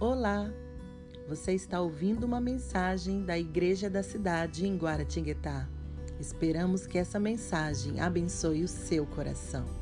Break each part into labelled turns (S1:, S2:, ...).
S1: Olá! Você está ouvindo uma mensagem da Igreja da Cidade em Guaratinguetá. Esperamos que essa mensagem abençoe o seu coração.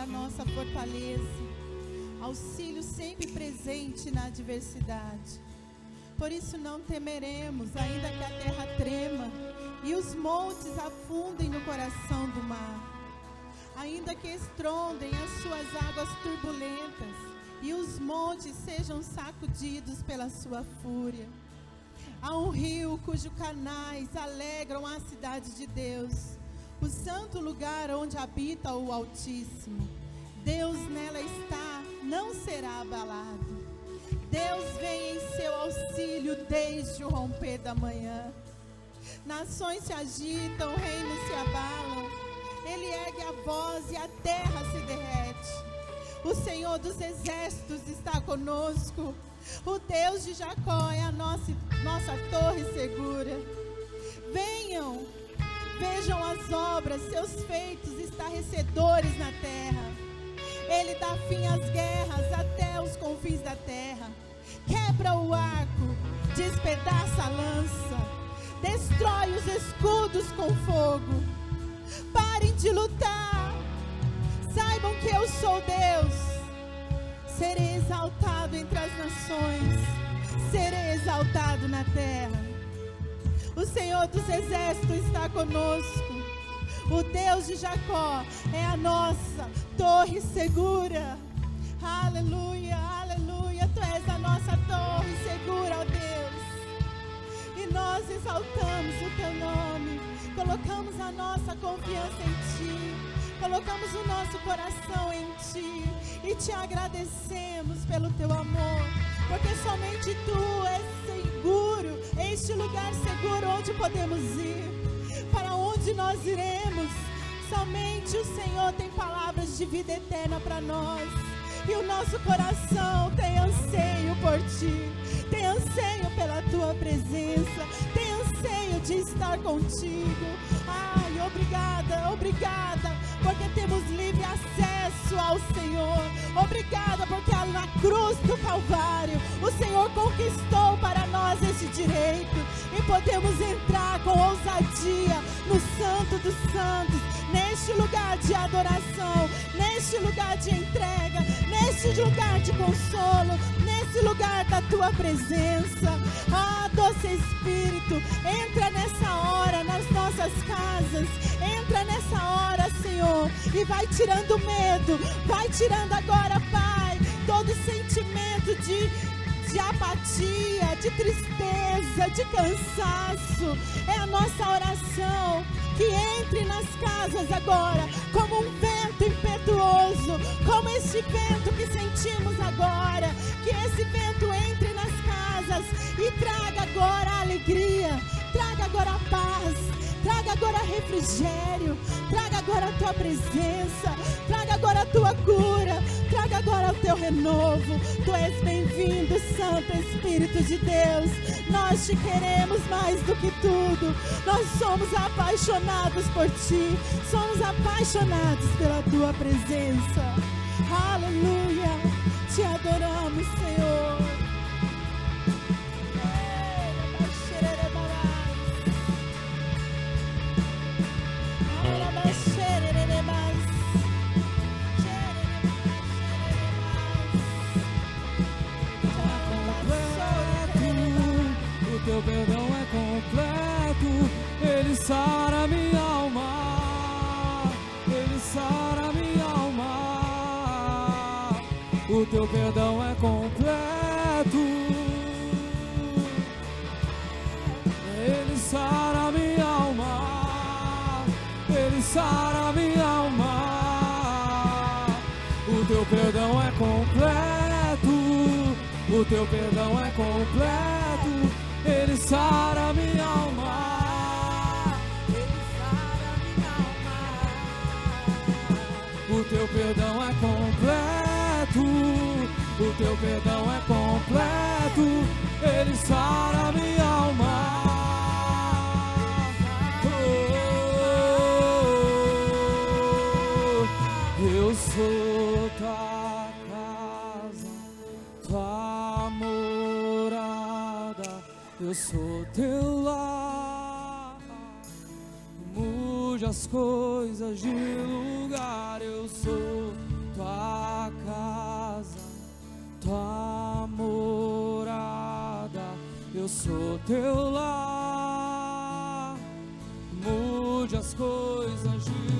S2: A nossa fortaleza, auxílio sempre presente na adversidade. Por isso não temeremos, ainda que a terra trema e os montes afundem no coração do mar, ainda que estrondem as suas águas turbulentas e os montes sejam sacudidos pela sua fúria. Há um rio cujos canais alegram a cidade de Deus o santo lugar onde habita o Altíssimo. Deus nela está, não será abalado. Deus vem em seu auxílio desde o romper da manhã. Nações se agitam, reinos se abalam. Ele ergue a voz e a terra se derrete. O Senhor dos exércitos está conosco. O Deus de Jacó é a nossa, nossa torre segura. Venham, Vejam as obras, seus feitos estarrecedores na terra. Ele dá fim às guerras até os confins da terra. Quebra o arco, despedaça a lança, destrói os escudos com fogo. Parem de lutar. Saibam que eu sou Deus. Serei exaltado entre as nações. Serei exaltado na terra. O Senhor dos Exércitos está conosco. O Deus de Jacó é a nossa torre segura. Aleluia, aleluia. Tu és a nossa torre segura, ó Deus. E nós exaltamos o teu nome. Colocamos a nossa confiança em ti. Colocamos o nosso coração em ti. E te agradecemos pelo teu amor. Porque somente tu és seguro este lugar seguro onde podemos ir, para onde nós iremos. Somente o Senhor tem palavras de vida eterna para nós. E o nosso coração tem anseio por ti, tem anseio pela tua presença, tem anseio de estar contigo. Ai, obrigada, obrigada, porque temos livre acesso ao Senhor. Obrigada, porque na cruz do Calvário o Senhor conquistou para nós esse direito e podemos entrar com ousadia no Santo dos Santos, neste lugar de adoração, neste lugar de entrega, neste lugar de consolo, nesse lugar da tua presença. Ah, doce Espírito, entra nessa hora nas nossas casas, entra nessa hora, Senhor, e vai tirando medo, vai tirando agora, Pai, todo sentimento de de apatia, de tristeza, de cansaço. É a nossa oração que entre nas casas agora como um vento impetuoso, como este vento que sentimos agora. Que esse vento entre nas casas e traga agora a alegria, traga agora a paz, traga agora refrigério, traga agora a tua presença, traga agora a tua cura, traga agora o teu renovo. Tu és bem-vindo, Santo Espírito de Deus. Nós te queremos mais do que tudo. Nós somos apaixonados por ti, somos apaixonados pela tua presença. Aleluia. Te adoramos, Senhor.
S3: Teu perdão é completo, ele sara minha alma, ele sara minha alma. O teu perdão é completo, o teu perdão é completo ele sara minha alma. O teu perdão é completo. Teu perdão é completo. Ele sara minha alma. Oh, eu sou tua casa, tua morada. Eu sou teu lar. Mude as coisas de lugar. Eu sou tua morada. Eu sou teu lar. Mude as coisas de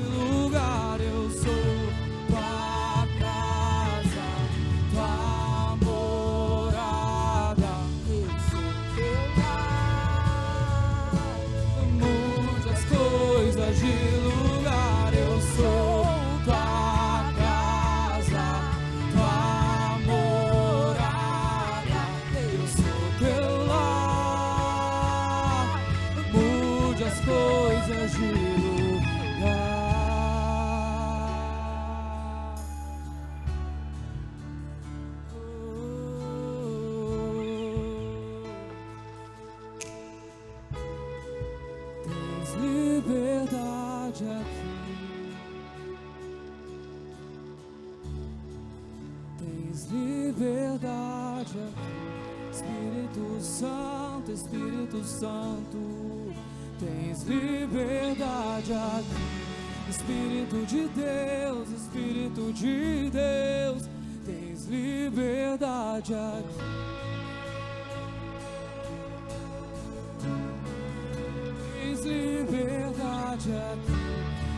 S3: Espírito de Deus, Espírito de Deus. Tens liberdade aqui. Tens liberdade aqui,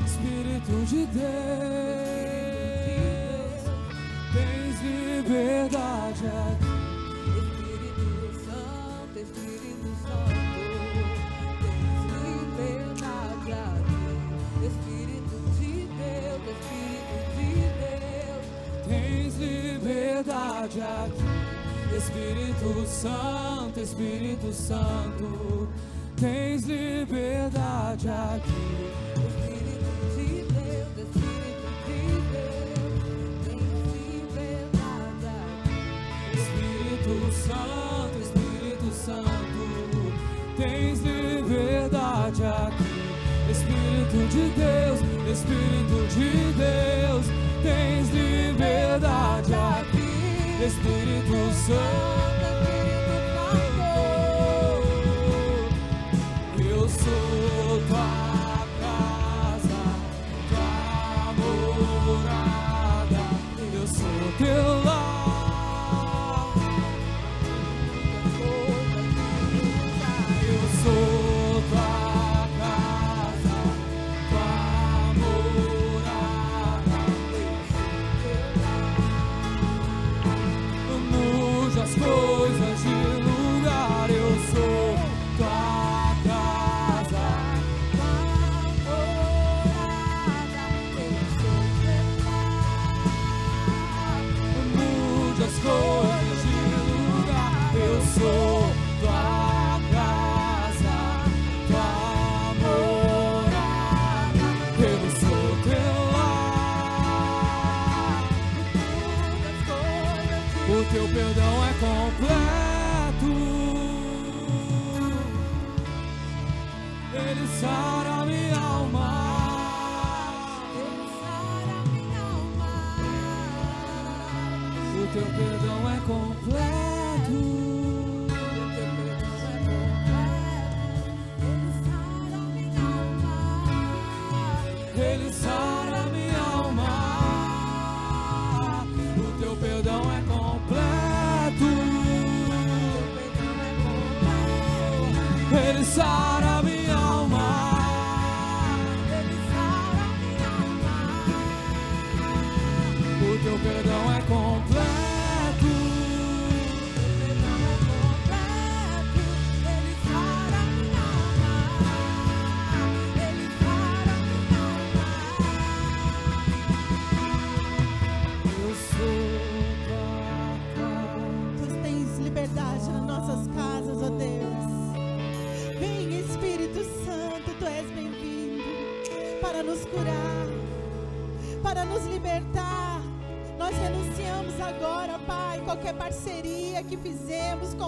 S3: Espírito de Deus. Tens liberdade aqui,
S4: liberdade aqui, Espírito
S3: Santo, Espírito Santo. Tens liberdade aqui, Santo, Espírito Santo, tens liberdade aqui. Espírito de Deus, Espírito de Deus, Espírito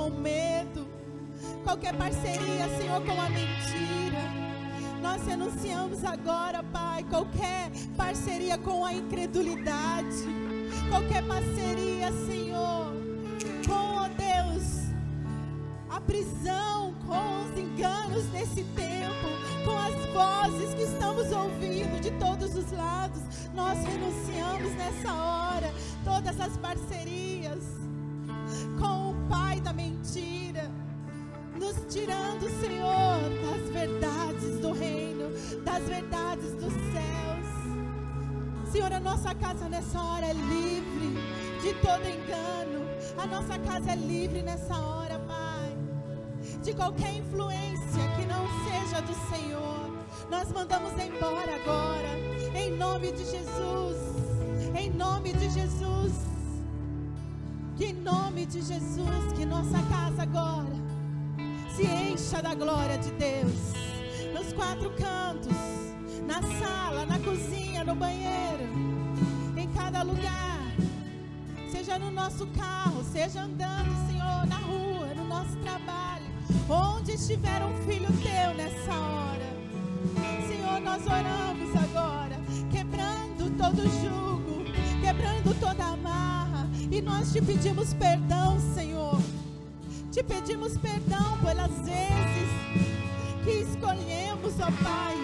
S2: com o medo, qualquer parceria, Senhor, com a mentira. Nós renunciamos agora, Pai, qualquer parceria com a incredulidade, qualquer parceria, Senhor, com, ó Deus, a prisão, com os enganos desse tempo, com as vozes que estamos ouvindo de todos os lados. Nós renunciamos nessa hora todas as parcerias tirando, Senhor, das verdades do reino, das verdades dos céus. Senhor, a nossa casa nessa hora é livre de todo engano. A nossa casa é livre nessa hora, Pai. De qualquer influência que não seja do Senhor. Nós mandamos embora agora. Em nome de Jesus. Em nome de Jesus. Que em nome de Jesus, que nossa casa agora se encha da glória de Deus. Nos quatro cantos, na sala, na cozinha, no banheiro, em cada lugar. Seja no nosso carro, seja andando, Senhor, na rua, no nosso trabalho, onde estiver um filho teu nessa hora. Senhor, nós oramos agora, quebrando todo jugo, quebrando toda amarra, e nós te pedimos perdão, Senhor. Te pedimos perdão pelas vezes que escolhemos, ó Pai,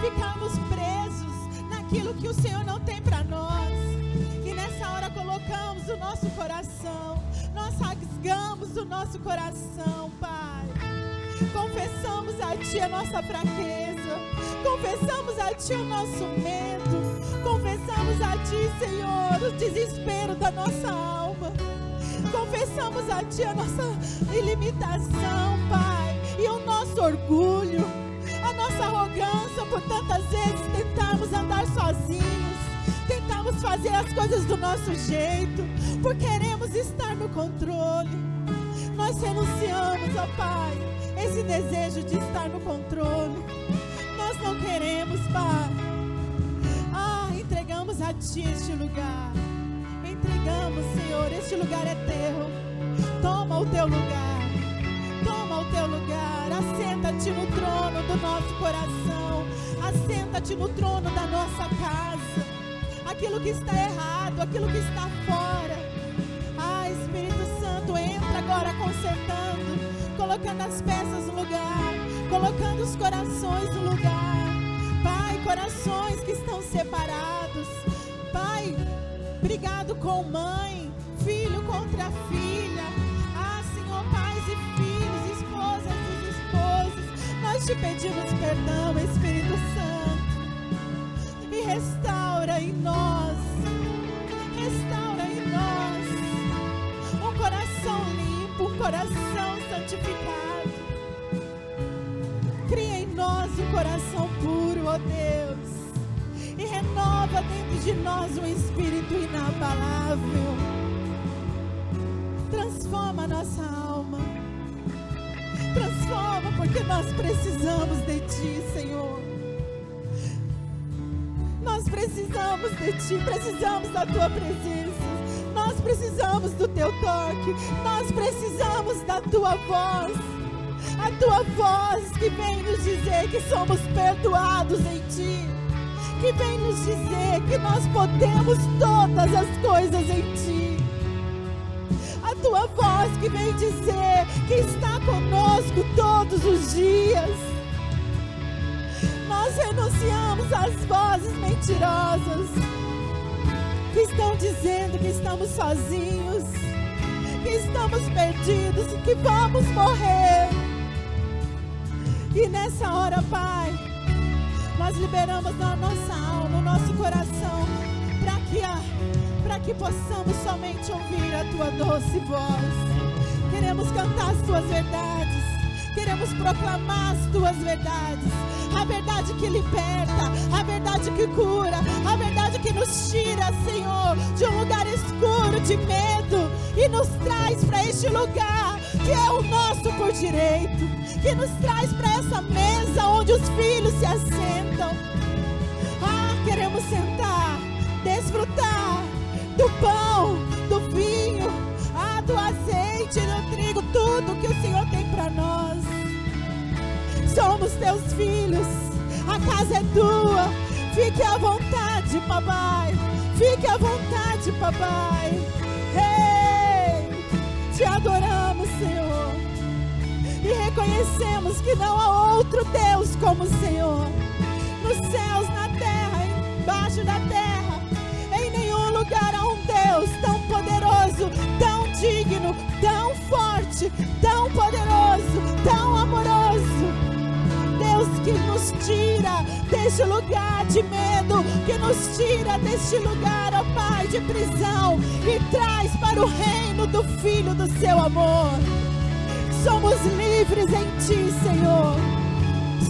S2: ficarmos presos naquilo que o Senhor não tem para nós. E nessa hora colocamos o nosso coração, nós rasgamos o nosso coração, Pai. Confessamos a Ti a nossa fraqueza, confessamos a Ti o nosso medo, confessamos a Ti, Senhor, o desespero da nossa alma. Confessamos a Ti a nossa ilimitação, Pai, e o nosso orgulho, a nossa arrogância por tantas vezes tentarmos andar sozinhos, tentamos fazer as coisas do nosso jeito, por queremos estar no controle. Nós renunciamos, ó Pai, esse desejo de estar no controle. Nós não queremos, Pai. Ah, entregamos a Ti este lugar. Entregamos, Senhor, este lugar é Teu. Toma o Teu lugar. Toma o Teu lugar. Assenta-te no trono do nosso coração. Assenta-te no trono da nossa casa. Aquilo que está errado, aquilo que está fora. Ah, Espírito Santo, entra agora consertando, colocando as peças no lugar, colocando os corações no lugar. Pai, corações que estão separados. Pai, brigado com mãe, filho contra filha. Ah, Senhor, pais e filhos, esposas e esposos. Nós te pedimos perdão, Espírito Santo. E restaura em nós. Restaura em nós um coração limpo, um coração santificado. Cria em nós um coração puro, ó Deus. Renova dentro de nós um espírito inabalável. Transforma a nossa alma. Transforma, porque nós precisamos de Ti, Senhor. Nós precisamos de Ti, precisamos da Tua presença. Nós precisamos do teu toque, nós precisamos da tua voz. A tua voz que vem nos dizer que somos perdoados em ti, que vem nos dizer que nós podemos todas as coisas em ti. A tua voz que vem dizer que está conosco todos os dias. Nós renunciamos às vozes mentirosas que estão dizendo que estamos sozinhos, que estamos perdidos e que vamos morrer. E nessa hora, Pai, nós liberamos na nossa alma, no nosso coração, para que, que possamos somente ouvir a tua doce voz. Queremos cantar as tuas verdades, queremos proclamar as tuas verdades, a verdade que liberta, a verdade que cura, a verdade que nos tira, Senhor, de um lugar escuro de medo e nos traz para este lugar que é o nosso por direito, que nos traz para essa mesa onde os filhos se assentam. Ah, queremos sentar, desfrutar do pão, do vinho, ah, do azeite, do trigo, tudo que o Senhor tem para nós. Somos teus filhos, a casa é tua. Fique à vontade, papai. Fique à vontade, papai. Ei, te adoramos, Senhor. E reconhecemos que não há outro Deus como o Senhor. Nos céus, na terra, embaixo da terra, em nenhum lugar há um Deus tão poderoso, tão digno, tão forte, tão deste lugar de medo, que nos tira deste lugar, ó Pai, de prisão e traz para o reino do Filho do seu amor. Somos livres em Ti, Senhor.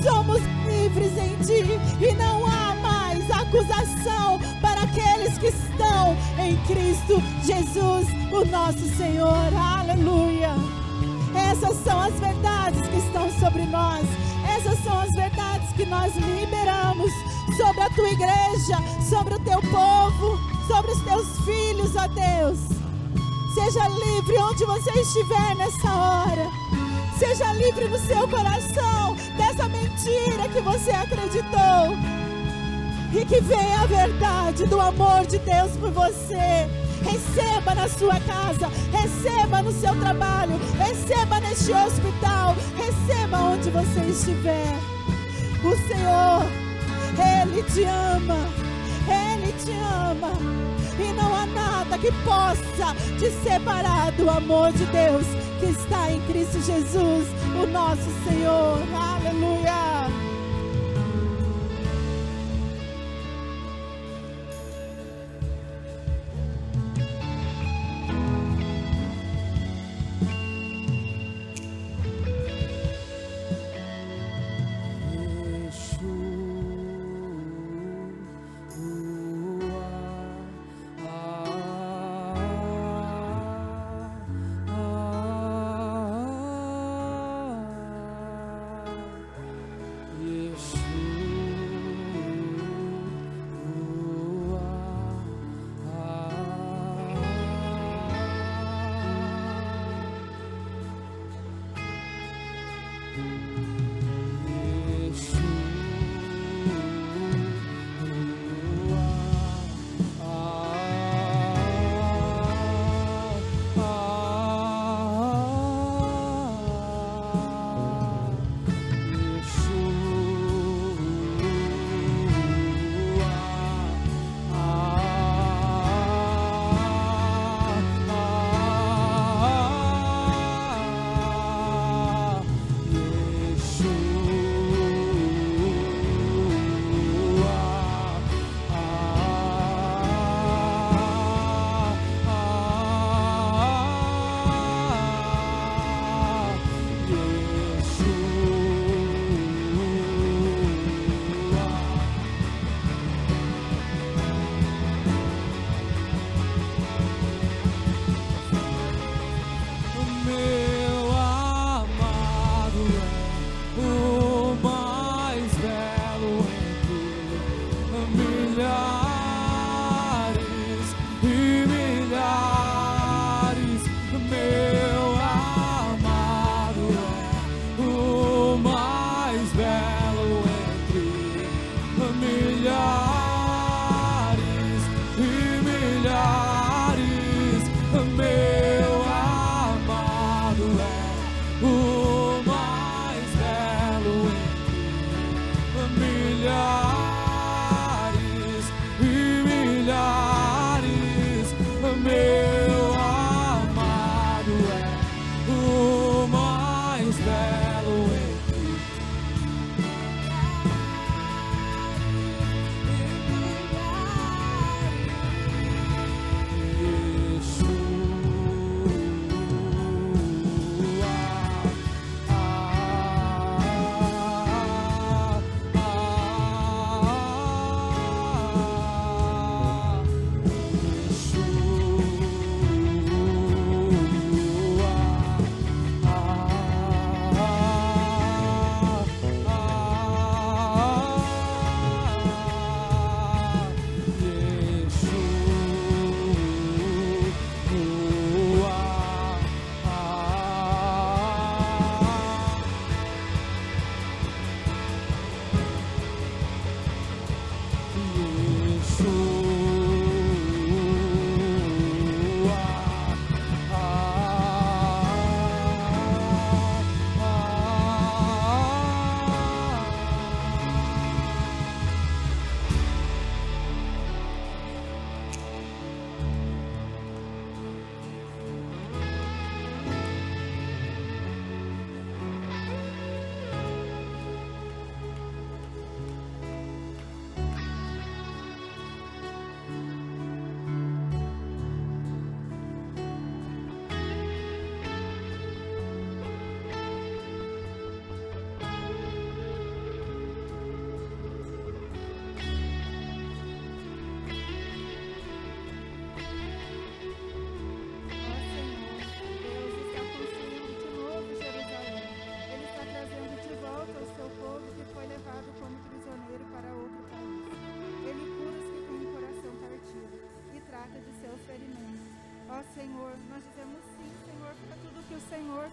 S2: Somos livres em Ti e não há mais acusação para aqueles que estão em Cristo Jesus, o nosso Senhor. Aleluia. Essas são as verdades que estão sobre nós. Essas são as verdades que nós liberamos sobre a tua igreja, sobre o teu povo, sobre os teus filhos, ó Deus. Seja livre onde você estiver nessa hora. Seja livre no seu coração dessa mentira que você acreditou. E que venha a verdade do amor de Deus por você. Receba na sua casa, receba no seu trabalho, receba neste hospital, receba onde você estiver. O Senhor, Ele te ama, Ele te ama. E não há nada que possa te separar do amor de Deus que está em Cristo Jesus, o nosso Senhor. Aleluia.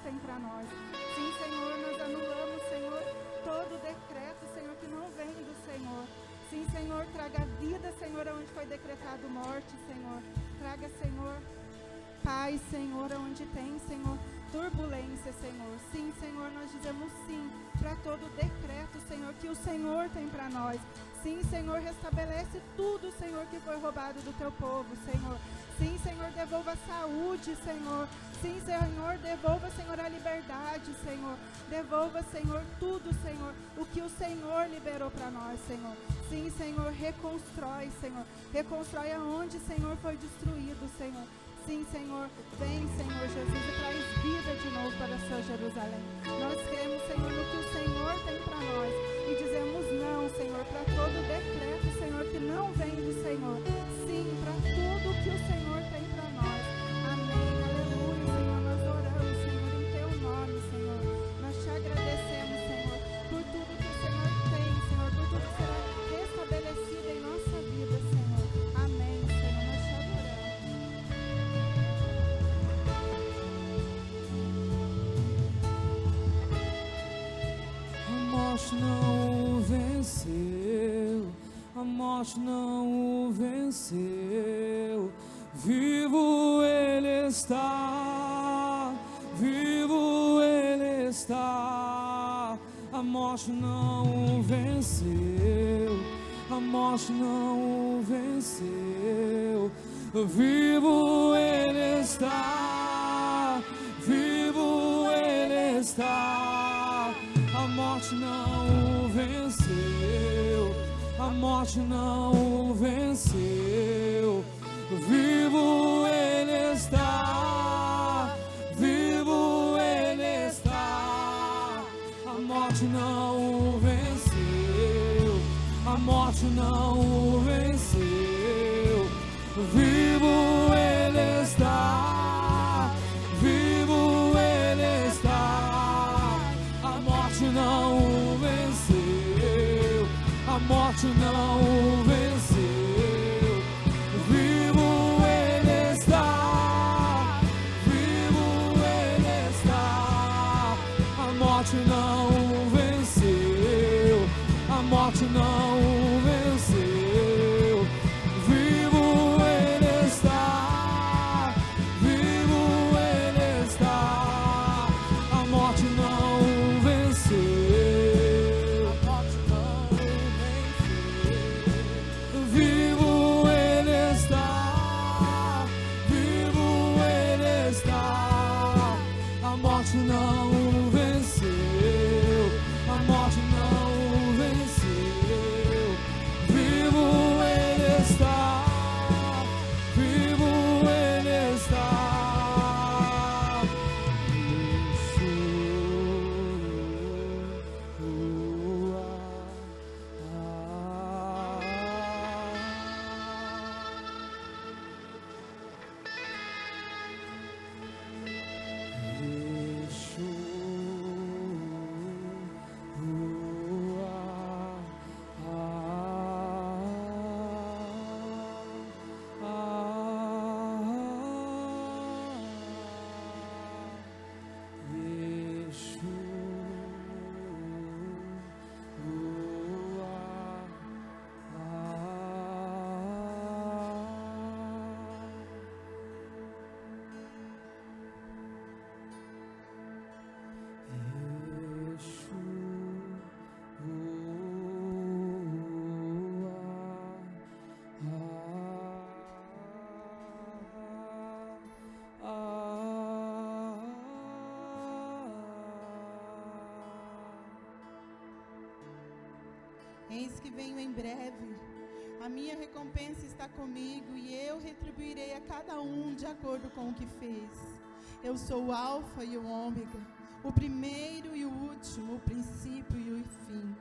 S2: Tem para nós. Sim, Senhor, nós anulamos, Senhor, todo decreto, Senhor, que não vem do Senhor. Sim, Senhor, traga vida, Senhor, onde foi decretado morte, Senhor. Traga, Senhor, paz, Senhor, onde tem, Senhor, turbulência, Senhor. Sim, Senhor, nós dizemos sim para todo decreto, Senhor, que o Senhor tem para nós. Sim, Senhor, restabelece tudo, Senhor, que foi roubado do teu povo, Senhor. Sim, Senhor, devolva a saúde, Senhor. Sim, Senhor, devolva, Senhor, a liberdade, Senhor. Devolva, Senhor, tudo, Senhor, o que o Senhor liberou para nós, Senhor. Sim, Senhor, reconstrói, Senhor. Reconstrói aonde, Senhor, foi destruído, Senhor. Sim, Senhor, vem, Senhor Jesus, e traz vida de novo para a sua Jerusalém. Nós cremos, Senhor, no que o Senhor tem para nós e dizemos não, Senhor, para todo decreto, Senhor, que não vem do Senhor.
S3: Morte não o venceu. Vivo ele está, vivo ele está. A morte não o venceu, a morte não o venceu. Vivo ele está, vivo ele está. A morte não o venceu, a morte não o venceu. Vivo ele está, vivo ele está. A morte não o venceu, a morte não o venceu. Vivo a morte
S5: venho em breve. A minha recompensa está comigo e eu retribuirei a cada um de acordo com o que fez. Eu sou o Alfa e o Ômega, o primeiro e o último, o princípio e o fim.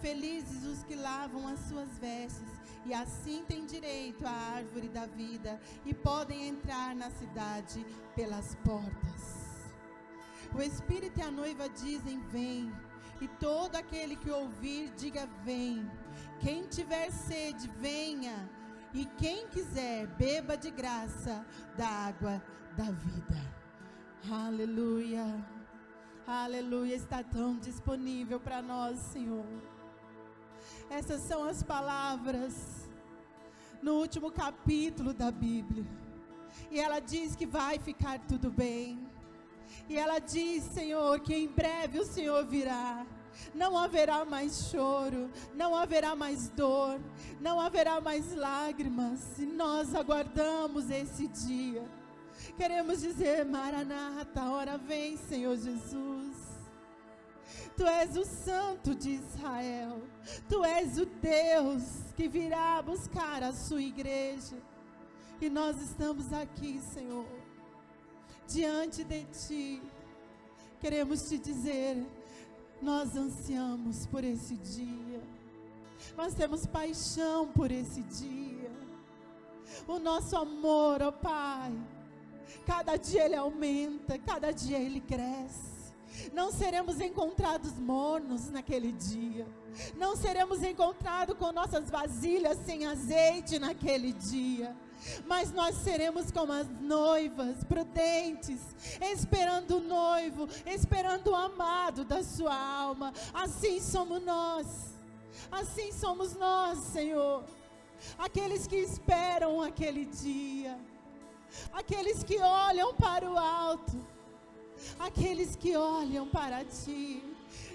S5: Felizes os que lavam as suas vestes e assim têm direito à árvore da vida e podem entrar na cidade pelas portas. O Espírito e a noiva dizem: Vem. E todo aquele que ouvir, diga: Vem. Quem tiver sede, venha.
S2: E quem quiser, beba de graça da água da vida. Aleluia. Aleluia. Está tão disponível para nós, Senhor. Essas são as palavras no último capítulo da Bíblia. E ela diz que vai ficar tudo bem. E ela diz, Senhor, que em breve o Senhor virá. Não haverá mais choro, não haverá mais dor, não haverá mais lágrimas. E nós aguardamos esse dia. Queremos dizer, Maranata, hora vem, Senhor Jesus. Tu és o Santo de Israel. Tu és o Deus que virá buscar a sua igreja. E nós estamos aqui, Senhor, diante de Ti. Queremos te dizer, nós ansiamos por esse dia. Nós temos paixão por esse dia. O nosso amor, ó Pai, cada dia ele aumenta, cada dia ele cresce. Não seremos encontrados mornos naquele dia. Não seremos encontrados com nossas vasilhas sem azeite naquele dia. Mas nós seremos como as noivas, prudentes, esperando o noivo, esperando o amado da sua alma. Assim somos nós. Assim somos nós, Senhor. Aqueles que esperam aquele dia. Aqueles que olham para o alto. Aqueles que olham para ti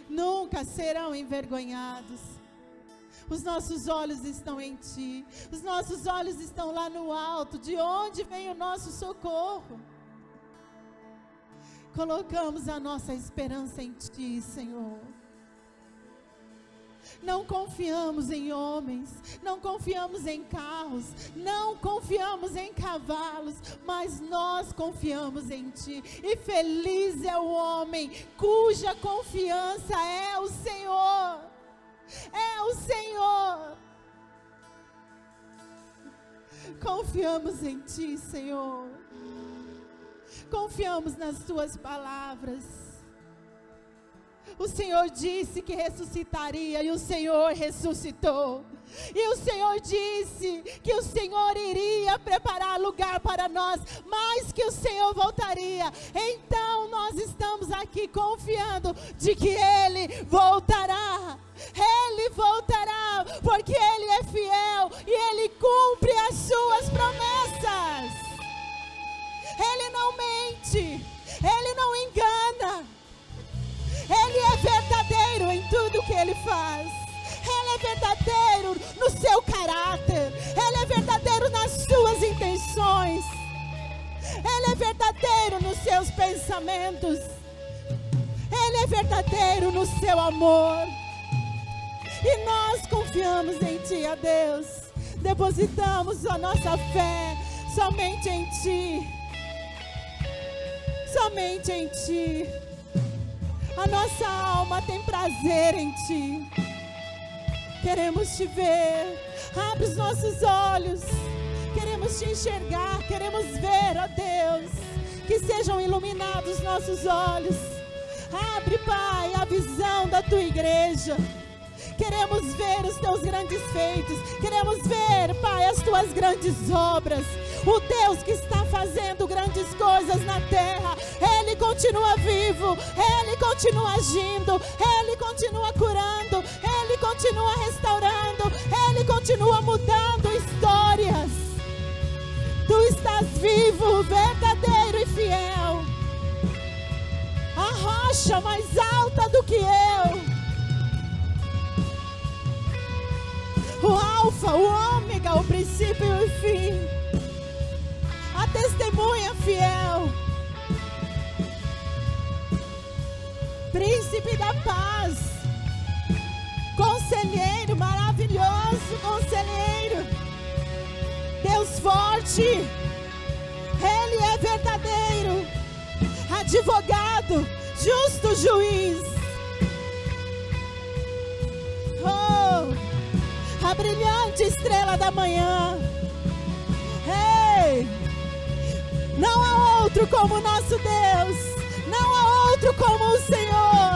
S2: nunca serão envergonhados. Os nossos olhos estão em ti. Os nossos olhos estão lá no alto, de onde vem o nosso socorro. Colocamos a nossa esperança em ti, Senhor. Não confiamos em homens, não confiamos em carros, não confiamos em cavalos, mas nós confiamos em Ti. E feliz é o homem cuja confiança é o Senhor. É o Senhor. Confiamos em Ti, Senhor. Confiamos nas Tuas palavras. O Senhor disse que ressuscitaria e o Senhor ressuscitou. E o Senhor disse que o Senhor iria preparar lugar para nós, mas que o Senhor voltaria. Então nós estamos aqui confiando de que Ele voltará. Ele voltará, porque Ele é fiel e Ele cumpre as suas promessas. Ele não mente, Ele não engana. Ele é verdadeiro em tudo que ele faz. Ele é verdadeiro no seu caráter. Ele é verdadeiro nas suas intenções. Ele é verdadeiro nos seus pensamentos. Ele é verdadeiro no seu amor. E nós confiamos em Ti, ó Deus. Depositamos a nossa fé somente em Ti. Somente em Ti. A nossa alma tem prazer em Ti. Queremos Te ver. Abre os nossos olhos. Queremos Te enxergar. Queremos ver, ó Deus. Que sejam iluminados nossos olhos. Abre, Pai, a visão da Tua igreja. Queremos ver os teus grandes feitos. Queremos ver, Pai, as tuas grandes obras. O Deus que está fazendo grandes coisas na terra. Ele continua vivo. Ele continua agindo. Ele continua curando. Ele continua restaurando. Ele continua mudando histórias. Tu estás vivo, verdadeiro e fiel. A rocha mais alta do que eu. Alfa, o Ômega, o princípio e o fim. A testemunha fiel. Príncipe da paz. Conselheiro maravilhoso, conselheiro. Deus forte. Ele é verdadeiro. Advogado, justo juiz. A brilhante estrela da manhã. Ei! Não há outro como o nosso Deus, não há outro como o Senhor.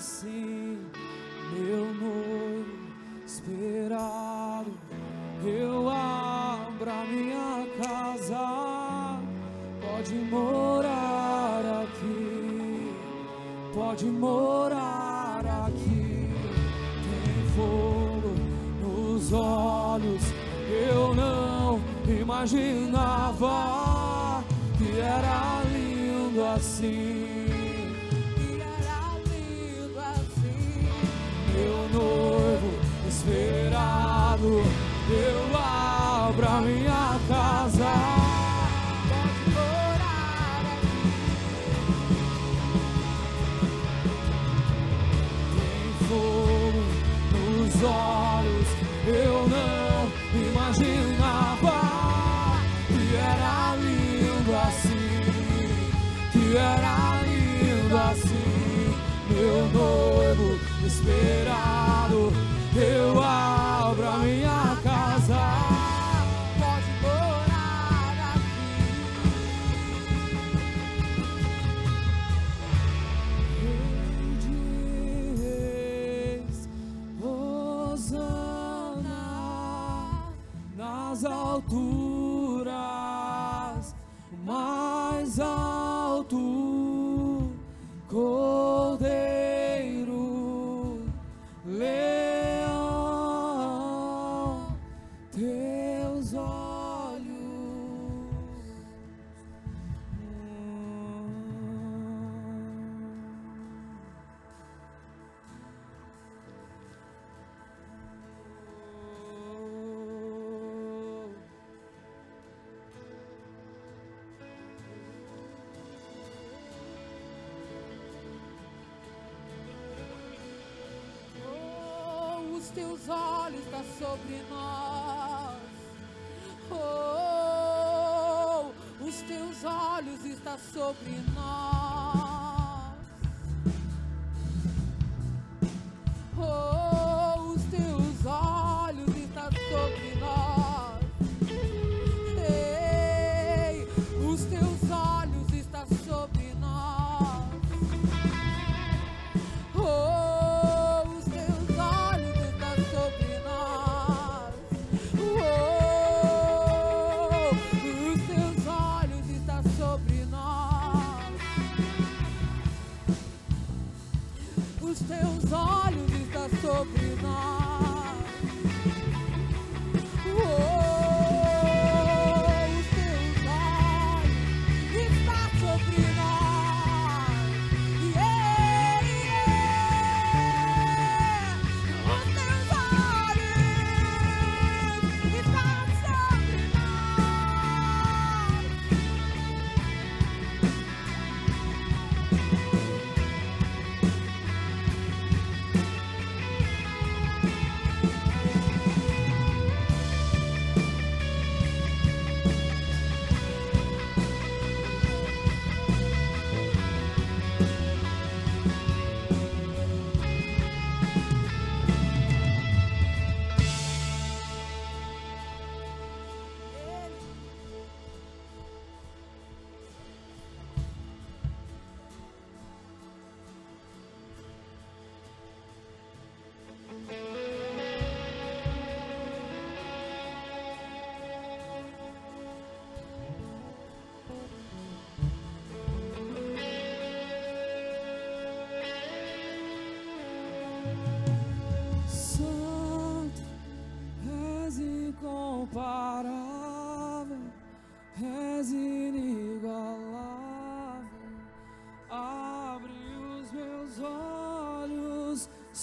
S3: assim, meu noivo esperado, eu abro a minha casa, pode morar aqui, pode morar aqui, tem fogo nos olhos, eu não imaginava que era lindo assim.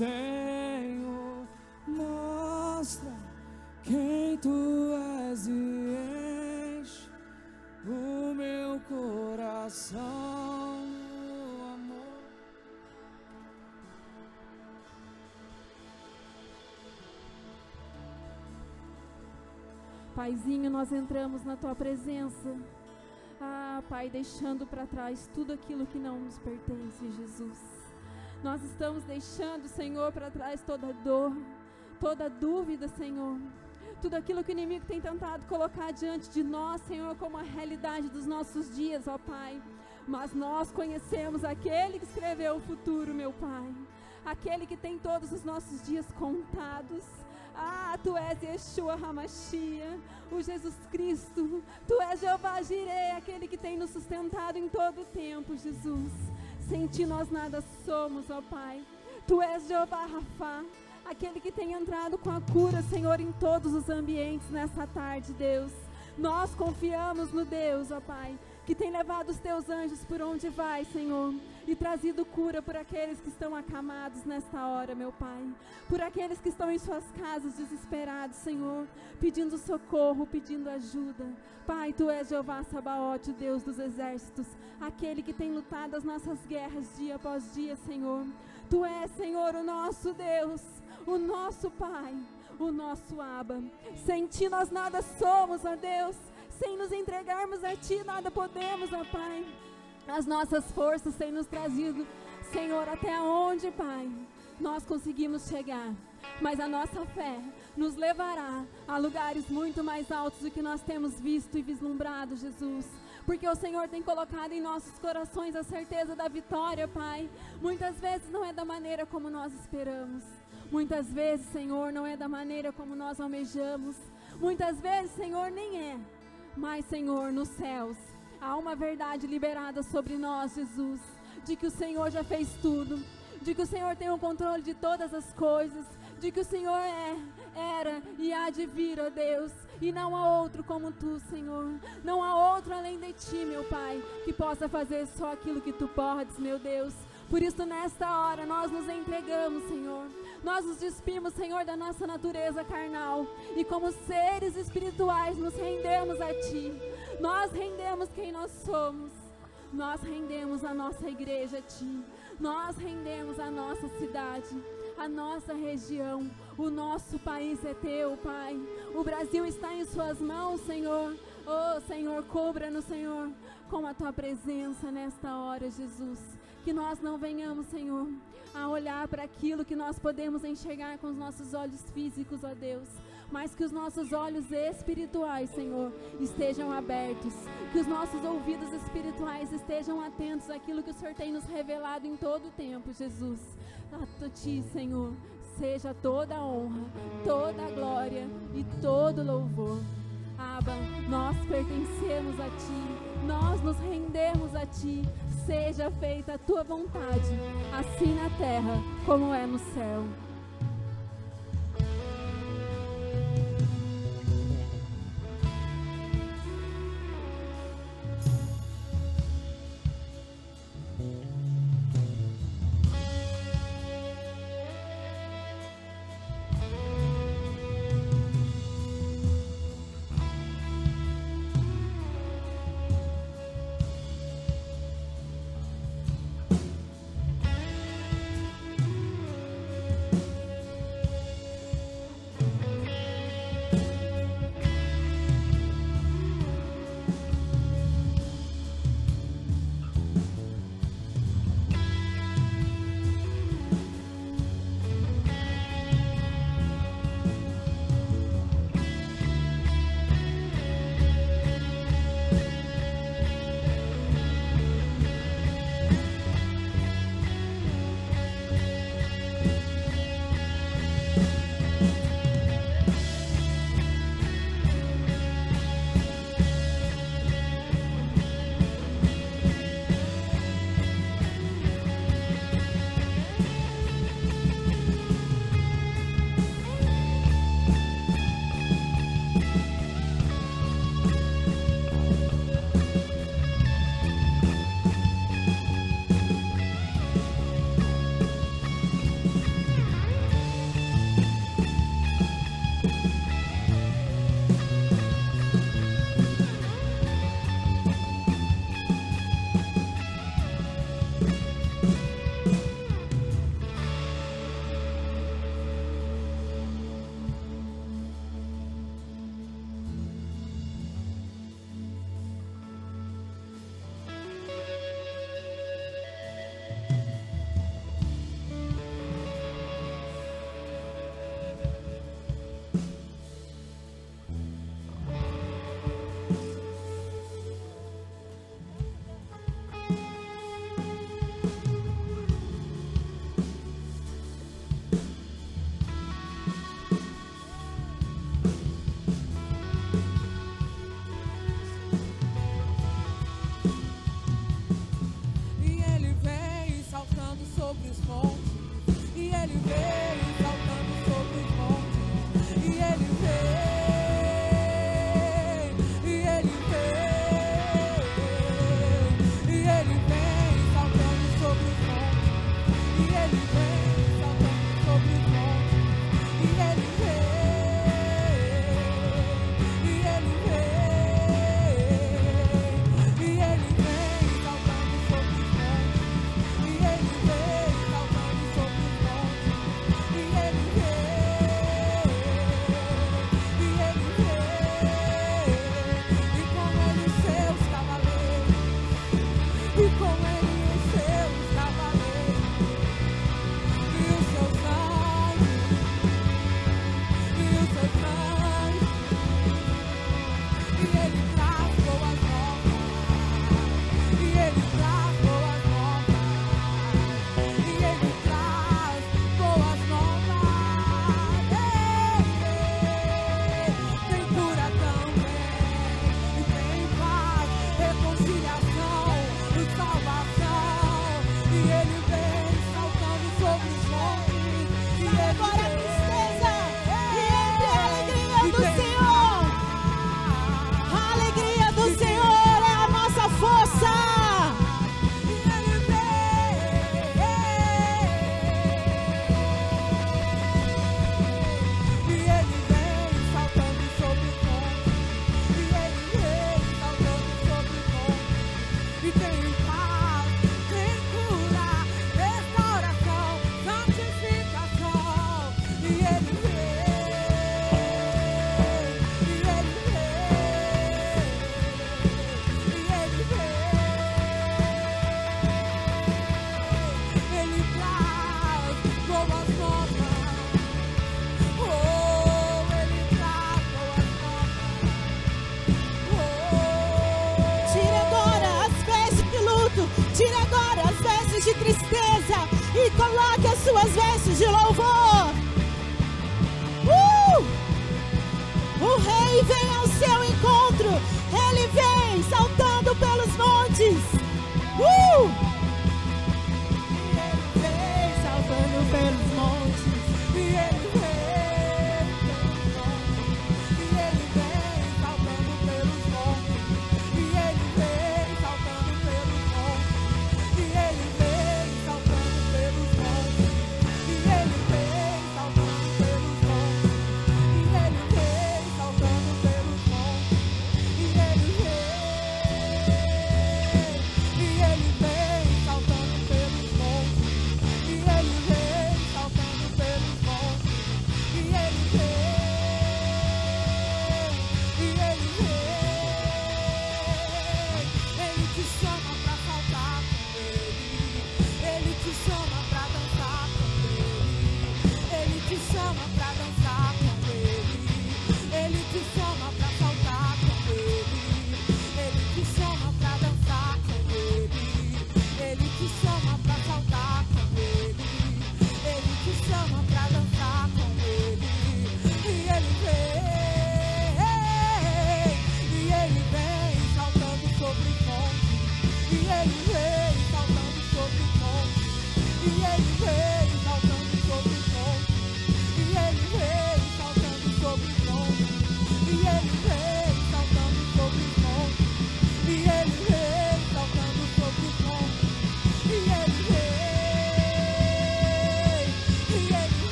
S3: Senhor, mostra quem tu és e enche o meu coração amor.
S6: Paizinho, nós entramos na tua presença. Ah, Pai, deixando para trás tudo aquilo que não nos pertence, Jesus. Nós estamos deixando, Senhor, para trás toda dor, toda dúvida, Senhor. Tudo aquilo que o inimigo tem tentado colocar diante de nós, Senhor, como a realidade dos nossos dias, ó Pai. Mas nós conhecemos aquele que escreveu o futuro, meu Pai. Aquele que tem todos os nossos dias contados. Ah, tu és Yeshua Hamashia, o Jesus Cristo. Tu és Jeová Jireh, aquele que tem nos sustentado em todo o tempo, Jesus. Sem ti nós nada somos, ó Pai. Tu és Jeová Rafá, aquele que tem entrado com a cura, Senhor, em todos os ambientes nessa tarde, Deus. Nós confiamos no Deus, ó Pai, que tem levado os teus anjos por onde vai, Senhor, e trazido cura por aqueles que estão acamados nesta hora, meu Pai. Por aqueles que estão em suas casas desesperados, Senhor, pedindo socorro, pedindo ajuda. Pai, tu és Jeová Sabaote, Deus dos exércitos, aquele que tem lutado as nossas guerras dia após dia, Senhor. Tu és, Senhor, o nosso Deus, o nosso Pai, o nosso Abba. Sem ti nós nada somos, ó Deus. Sem nos entregarmos a ti, nada podemos, ó Pai. As nossas forças têm nos trazido, Senhor, até onde, Pai, nós conseguimos chegar. Mas a nossa fé nos levará a lugares muito mais altos do que nós temos visto e vislumbrado, Jesus. Porque o Senhor tem colocado em nossos corações a certeza da vitória, Pai. Muitas vezes não é da maneira como nós esperamos. Muitas vezes, Senhor, não é da maneira como nós almejamos. Muitas vezes, Senhor, nem é. Mas, Senhor, nos céus, há uma verdade liberada sobre nós, Jesus, de que o Senhor já fez tudo, de que o Senhor tem o controle de todas as coisas, de que o Senhor é, era e há de vir, ó Deus, e não há outro como tu, Senhor. Não há outro além de ti, meu Pai, que possa fazer só aquilo que tu podes, meu Deus. Por isso, nesta hora, nós nos entregamos, Senhor. Nós nos despimos, Senhor, da nossa natureza carnal. E como seres espirituais, nos rendemos a Ti. Nós rendemos quem nós somos. Nós rendemos a nossa igreja a Ti. Nós rendemos a nossa cidade, a nossa região. O nosso país é Teu, Pai. O Brasil está em Suas mãos, Senhor. Oh, Senhor, cobra-nos, Senhor, com a Tua presença nesta hora, Jesus. Que nós não venhamos, Senhor, a olhar para aquilo que nós podemos enxergar com os nossos olhos físicos, ó Deus, mas que os nossos olhos espirituais, Senhor, estejam abertos, que os nossos ouvidos espirituais estejam atentos àquilo que o Senhor tem nos revelado em todo o tempo, Jesus. A Ti, Senhor, seja toda a honra, toda a glória e todo louvor. Nós pertencemos a Ti, nós nos rendemos a Ti. Seja feita a Tua vontade, assim na terra como é no céu.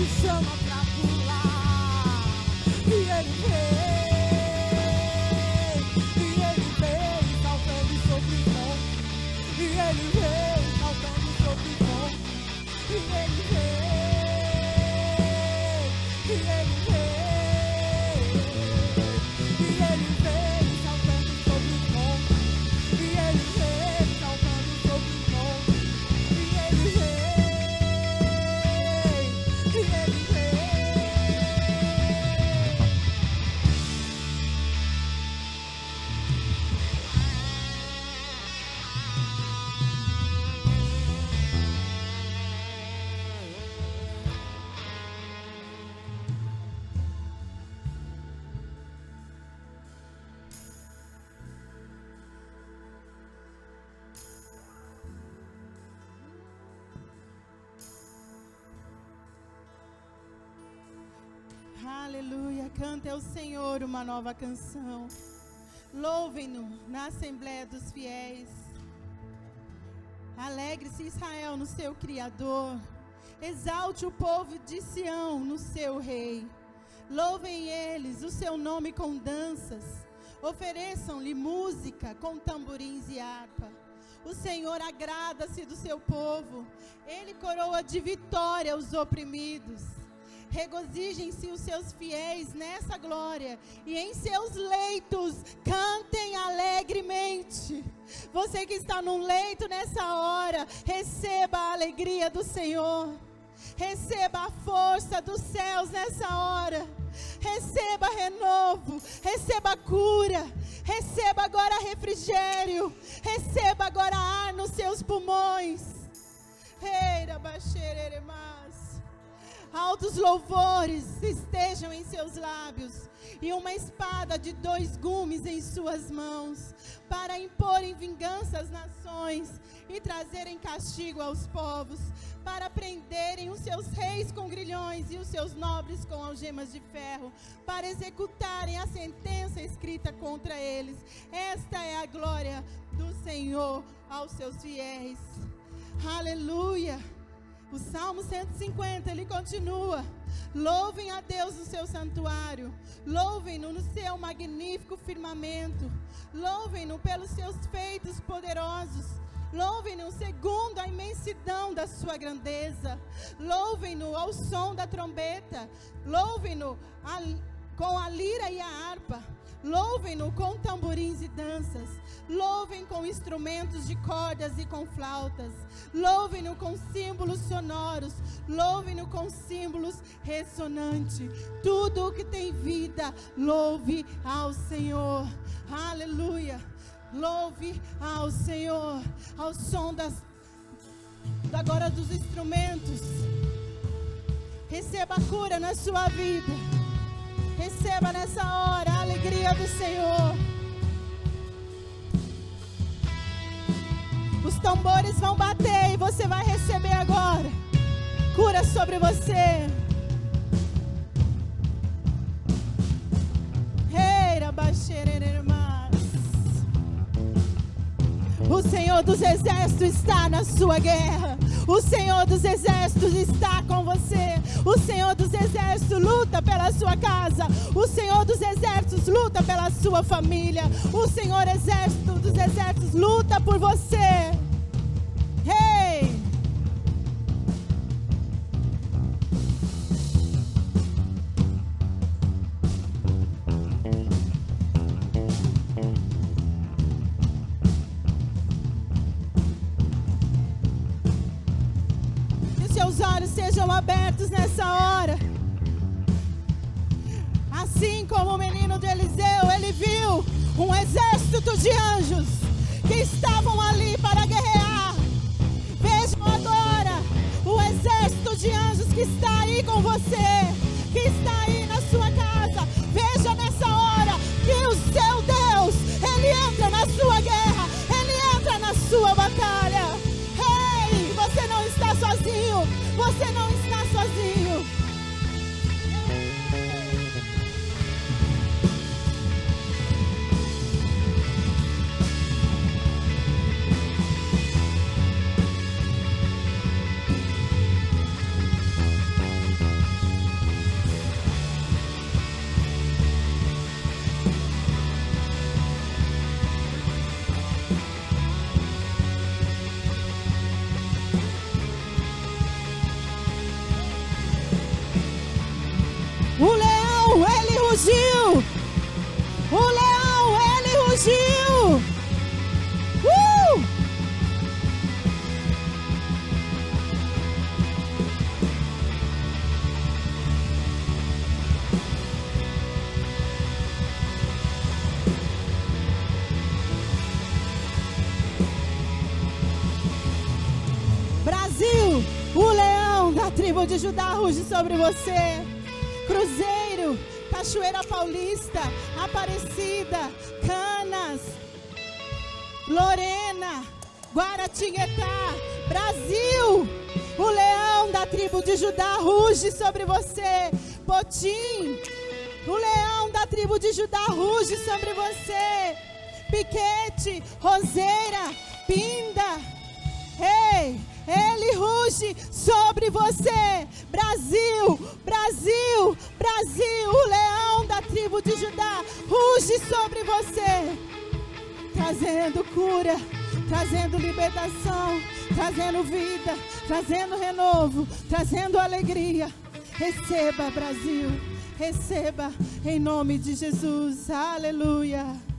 S4: Te chama pra pular. E ele vem.
S2: Senhor uma nova canção. Louvem-no na Assembleia dos Fiéis. Alegre-se Israel no seu Criador. Exalte o povo de Sião no seu Rei. Louvem eles o seu nome com danças. Ofereçam-lhe música com tamborins e harpa. O Senhor agrada-se do seu povo. Ele coroa de vitória os oprimidos. Regozijem-se os seus fiéis nessa glória e em seus leitos cantem alegremente. Você que está num leito nessa hora, receba a alegria do Senhor. Receba a força dos céus nessa hora. Receba renovo, receba cura, receba agora refrigério, receba agora ar nos seus pulmões. Eira baixereremas. Altos louvores estejam em seus lábios e uma espada de dois gumes em suas mãos, para imporem vingança às nações e trazerem castigo aos povos, para prenderem os seus reis com grilhões e os seus nobres com algemas de ferro, para executarem a sentença escrita contra eles. Esta é a glória do Senhor aos seus fiéis. Aleluia. O Salmo 150, ele continua. Louvem a Deus no seu santuário. Louvem-no no seu magnífico firmamento. Louvem-no pelos seus feitos poderosos. Louvem-no segundo a imensidão da sua grandeza. Louvem-no ao som da trombeta. Louvem-no com a lira e a harpa. Louvem-no com tamborins e danças. Louvem com instrumentos de cordas e com flautas. Louvem-no com símbolos sonoros. Louvem-no com símbolos ressonantes. Tudo o que tem vida, louve ao Senhor. Aleluia. Louve ao Senhor. Ao som das agora dos instrumentos. Receba cura na sua vida. Receba nessa hora a alegria do Senhor. Os tambores vão bater e você vai receber agora cura sobre você. Reira baixereremas. O Senhor dos exércitos está na sua guerra. O Senhor dos exércitos está com você. O Senhor dos exércitos luta pela sua casa. O Senhor dos exércitos luta pela sua família. O Senhor exército dos exércitos luta por você. Nessa hora. Assim como o menino de Eliseu, ele viu um exército de anjos que estavam ali para guerrear. Vejam agora o exército de anjos que está aí com você, que está aí na sua casa. Veja nessa hora que o seu Deus, ele entra na sua guerra, ele entra na sua batalha. Ei, você não está sozinho, você não está Judá ruge sobre você. Cruzeiro, Cachoeira Paulista, Aparecida, Canas, Lorena, Guaratinguetá, Brasil, o leão da tribo de Judá ruge sobre você. Potim, O leão da tribo de Judá ruge sobre você. Piquete, roseira, pinda. Ei, ele ruge sobre você. Brasil, Brasil, Brasil. O leão da tribo de Judá ruge sobre você. Trazendo cura, trazendo libertação, trazendo vida, trazendo renovo, trazendo alegria. Receba, Brasil. Receba em nome de Jesus. Aleluia.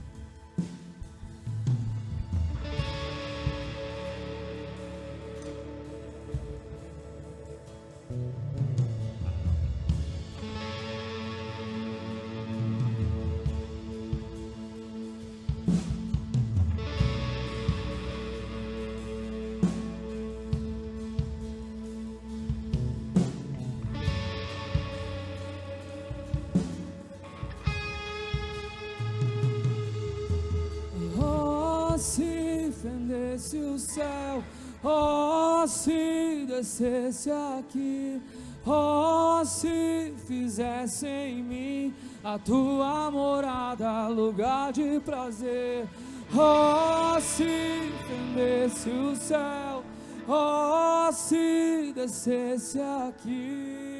S3: Se fendesse o céu, oh, se descesse aqui, oh, se fizesse em mim a tua morada, lugar de prazer. Oh, se fendesse o céu, oh, se descesse aqui.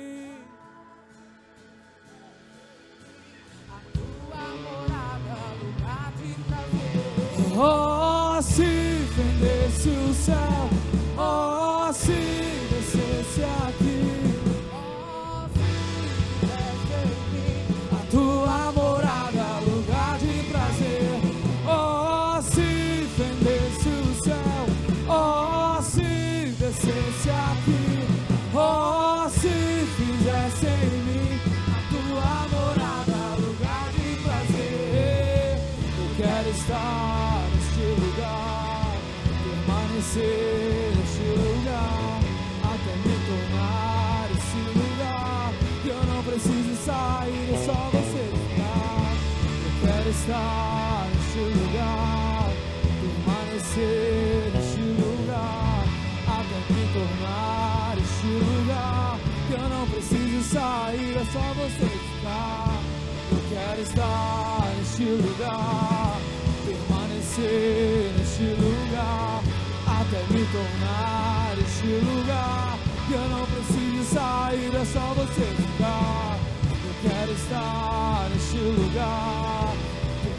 S3: Estar neste lugar, permanecer neste lugar, até me tornar este lugar. Que eu não preciso sair, é só você ficar. Eu quero estar neste lugar,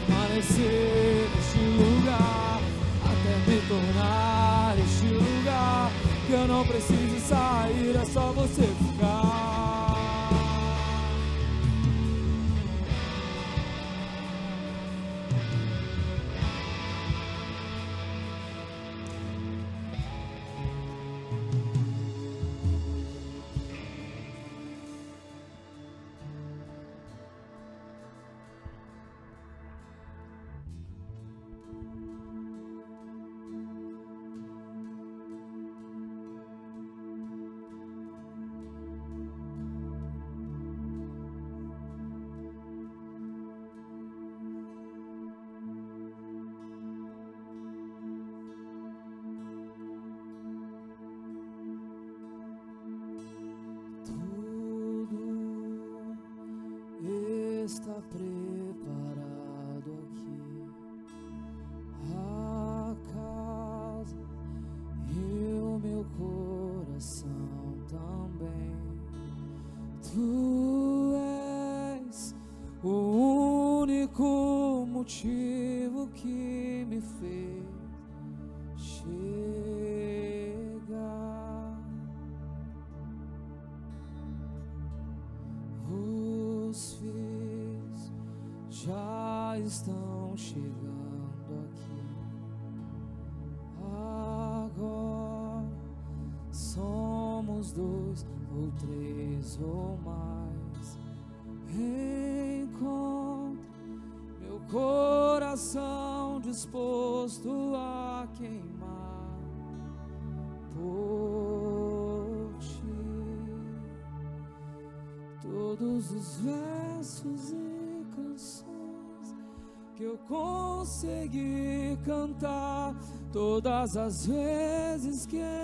S3: permanecer neste lugar, até me tornar este lugar. Que eu não preciso sair, é só você ficar. Está preparado aqui. A casa e o meu coração também. Tu és o único motivo estão chegando aqui. Agora somos dois ou três ou mais. Encontre meu coração disposto a queimar por ti todos os versos eu consegui cantar, todas as vezes quebrantado,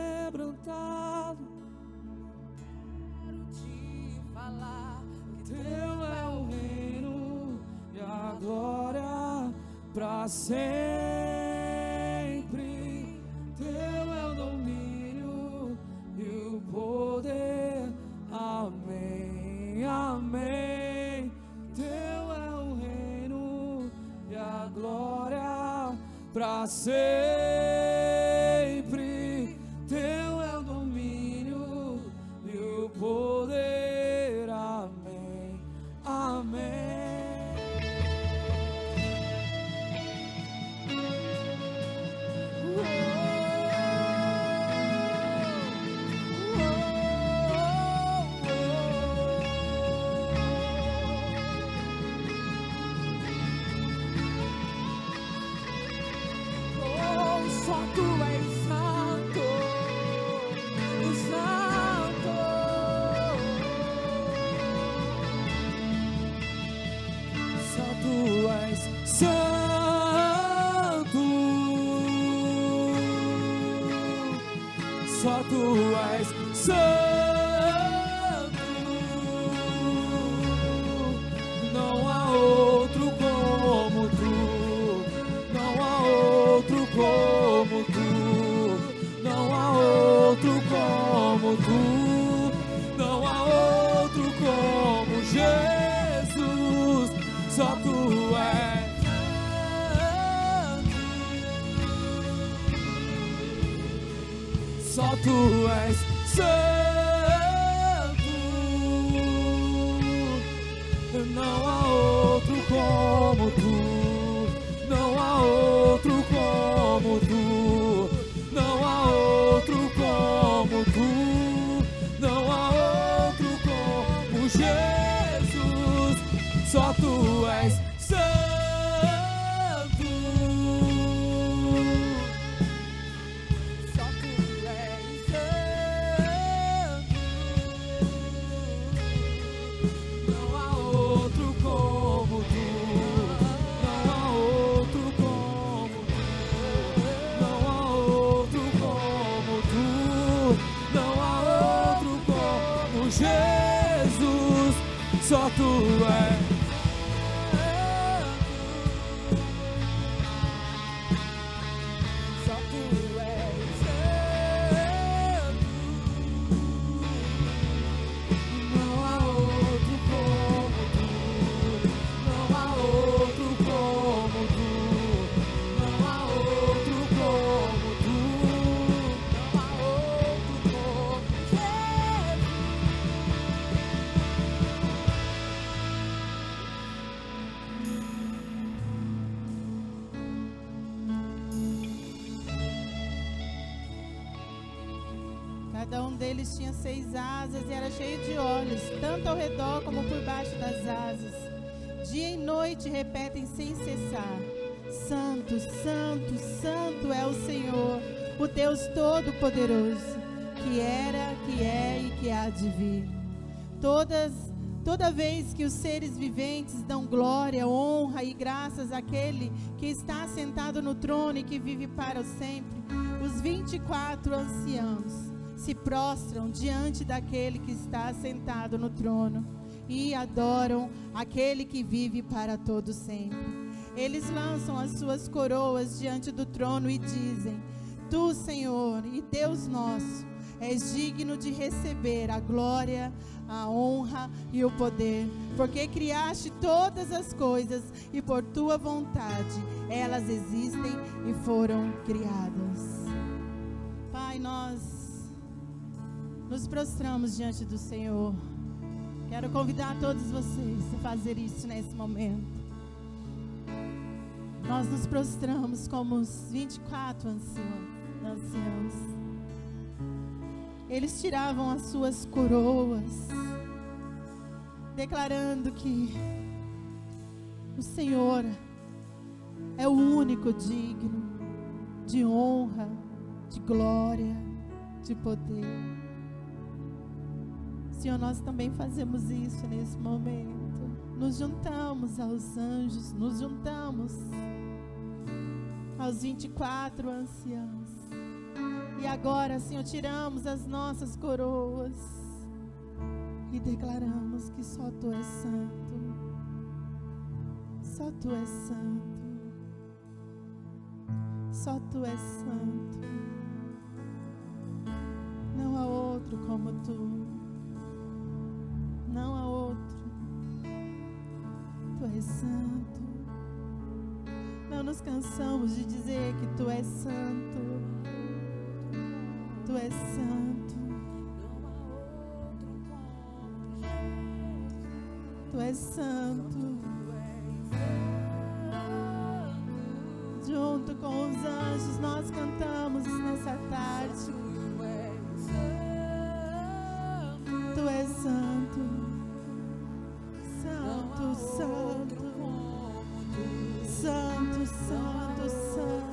S2: tinha seis asas e era cheio de olhos, tanto ao redor como por baixo das asas. Dia e noite repetem sem cessar: Santo, Santo, Santo é o Senhor, o Deus Todo-Poderoso, que era, que é e que há de vir. Todas, toda vez que os seres viventes dão glória, honra e graças àquele que está sentado no trono e que vive para sempre, os 24 anciãos se prostram diante daquele que está sentado no trono e adoram aquele que vive para todo sempre. Eles lançam as suas coroas diante do trono e dizem: Tu, Senhor e Deus nosso, és digno de receber a glória, a honra e o poder, porque criaste todas as coisas e por tua vontade elas existem e foram criadas. Pai, nós nos prostramos diante do Senhor. Quero convidar todos vocês a fazer isso nesse momento. Nós nos prostramos como os 24 anciãos. Eles tiravam as suas coroas, declarando que o Senhor é o único digno de honra, de glória, de poder. Senhor, nós também fazemos isso nesse momento. Nos juntamos aos anjos, nos juntamos aos 24 anciãos. E agora, Senhor, tiramos as nossas coroas e declaramos que só Tu és santo.
S4: Só Tu és santo. Só Tu és santo. Não há outro como Tu não há outro. Tu és santo. Não nos cansamos de dizer que tu és santo. Tu és santo. Tu és santo. Junto com os anjos nós cantamos nessa tarde. santo é santo. Santo, santo. Santo, santo, santo.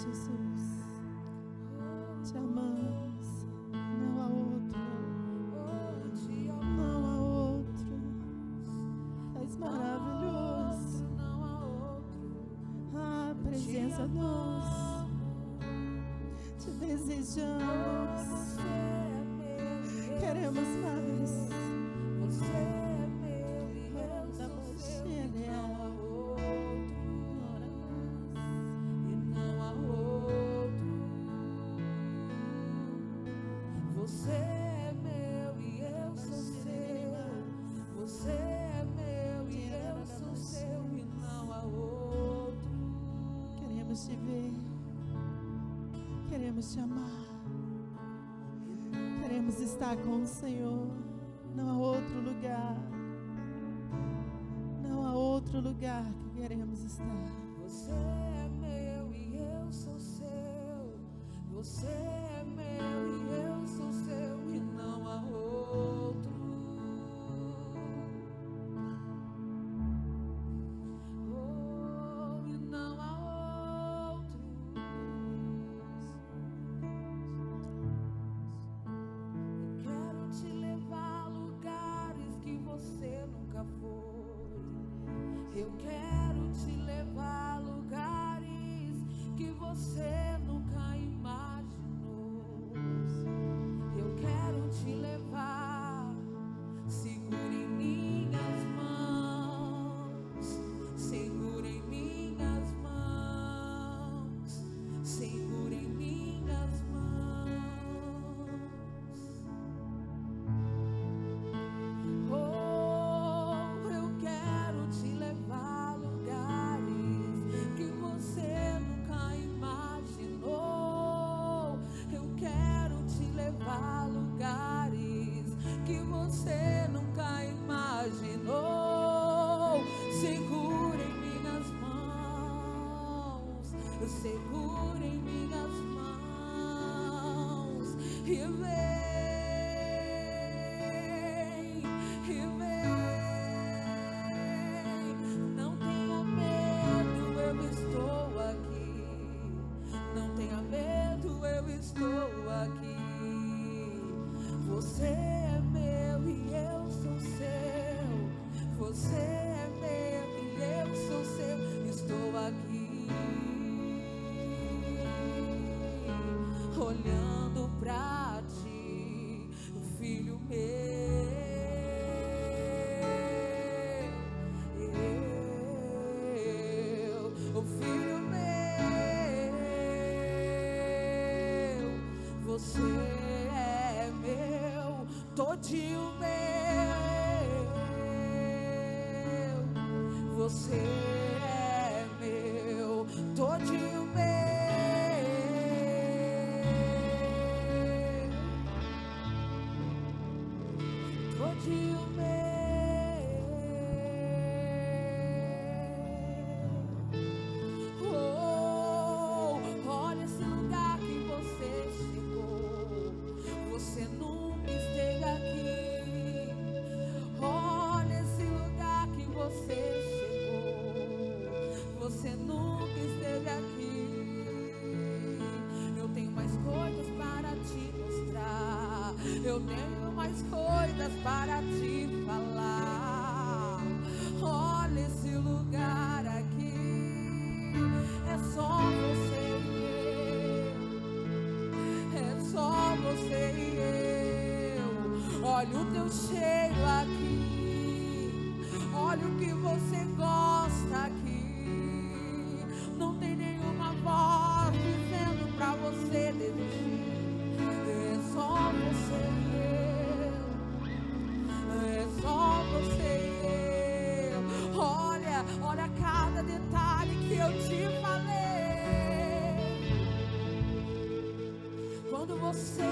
S2: Jesus.
S4: Te amamos. Não há outro. Não há outro. És maravilhoso. a presença nos. Te desejamos. queremos te amar. Queremos estar com o Senhor. Não há outro lugar. Não há outro lugar que queremos estar.
S2: você.
S4: Olha o teu cheiro aqui. Olha o que você gosta aqui. Não tem nenhuma voz dizendo pra você desistir. É só você e eu. É só você e eu. Olha, olha cada detalhe que eu te falei. Quando você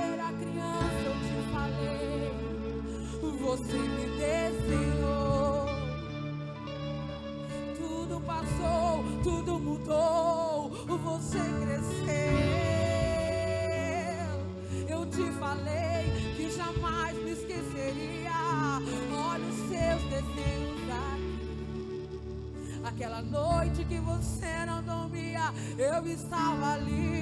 S4: noite que você não dormia, eu estava ali.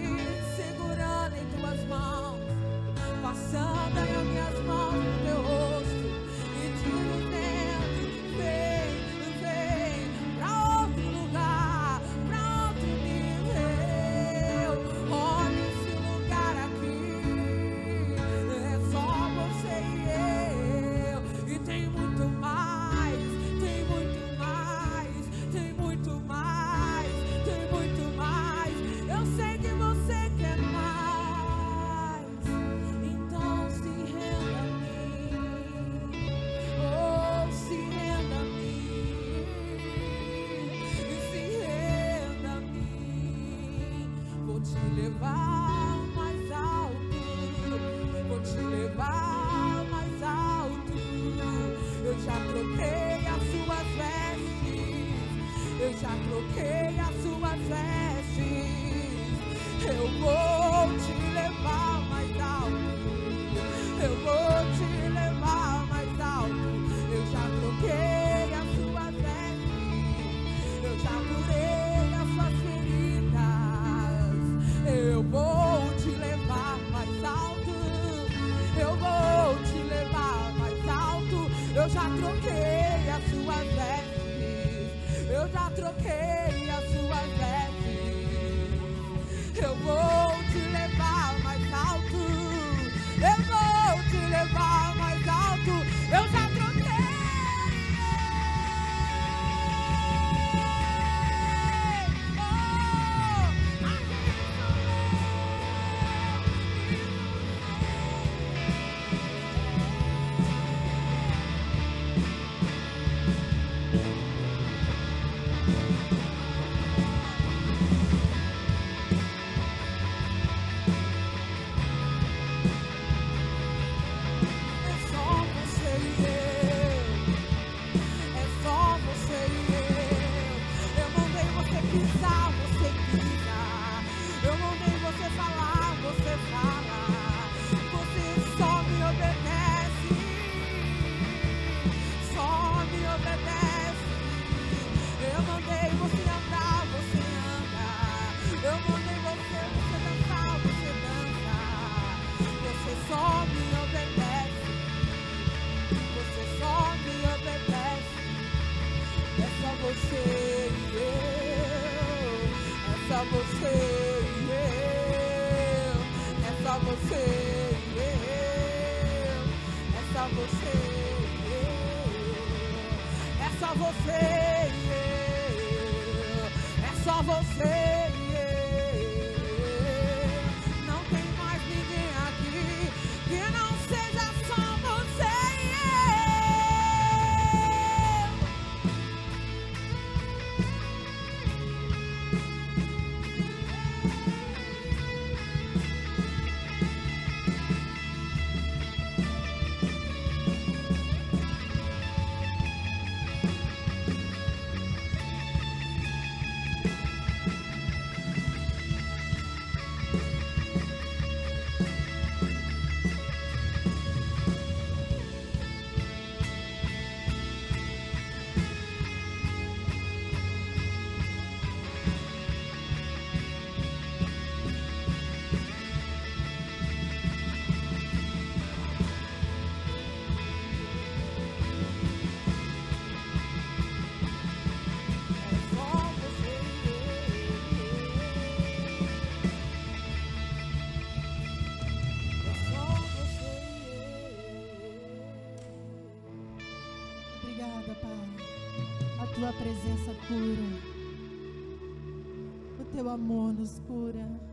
S2: Presença cura. O teu amor nos cura.